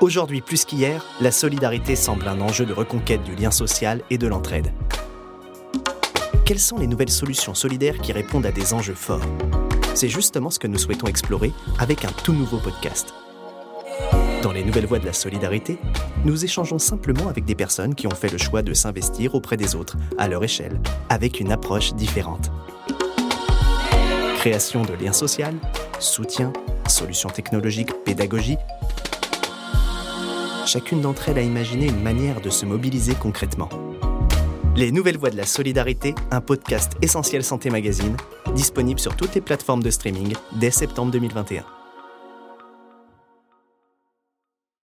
Aujourd'hui plus qu'hier, la solidarité semble un enjeu de reconquête du lien social et de l'entraide. Quelles sont les nouvelles solutions solidaires qui répondent à des enjeux forts? C'est justement ce que nous souhaitons explorer avec un tout nouveau podcast. Dans les nouvelles voies de la solidarité, nous échangeons simplement avec des personnes qui ont fait le choix de s'investir auprès des autres, à leur échelle, avec une approche différente. Création de liens sociaux, soutien, solutions technologiques, pédagogie, chacune d'entre elles a imaginé une manière de se mobiliser concrètement. Les Nouvelles Voies de la Solidarité, un podcast essentiel Santé Magazine, disponible sur toutes les plateformes de streaming dès septembre 2021.